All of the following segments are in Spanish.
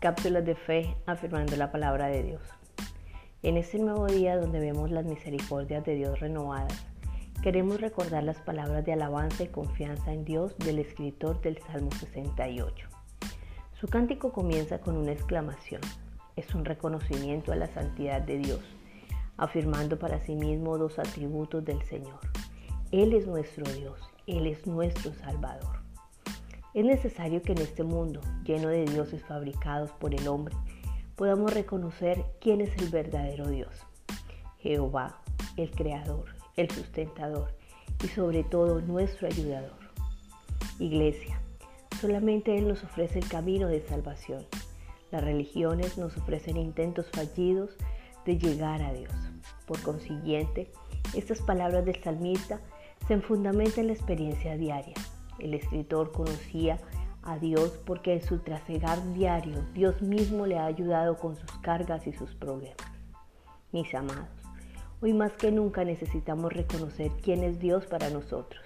cápsulas de fe afirmando la palabra de Dios. En este nuevo día donde vemos las misericordias de Dios renovadas, queremos recordar las palabras de alabanza y confianza en Dios del escritor del Salmo 68. Su cántico comienza con una exclamación. Es un reconocimiento a la santidad de Dios, afirmando para sí mismo dos atributos del Señor. Él es nuestro Dios, Él es nuestro Salvador. Es necesario que en este mundo lleno de dioses fabricados por el hombre podamos reconocer quién es el verdadero Dios. Jehová, el Creador, el sustentador y sobre todo nuestro ayudador. Iglesia, solamente Él nos ofrece el camino de salvación. Las religiones nos ofrecen intentos fallidos de llegar a Dios. Por consiguiente, estas palabras del salmista se fundamentan en la experiencia diaria, el escritor conocía a Dios porque en su trasegar diario Dios mismo le ha ayudado con sus cargas y sus problemas. Mis amados, hoy más que nunca necesitamos reconocer quién es Dios para nosotros,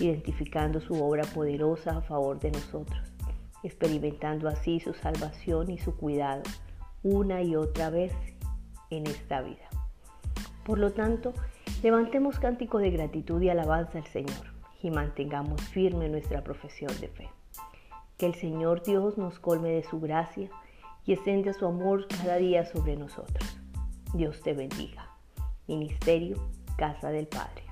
identificando su obra poderosa a favor de nosotros, experimentando así su salvación y su cuidado una y otra vez en esta vida. Por lo tanto, levantemos cántico de gratitud y alabanza al Señor y mantengamos firme nuestra profesión de fe. Que el Señor Dios nos colme de su gracia y extienda su amor cada día sobre nosotros. Dios te bendiga. Ministerio Casa del Padre.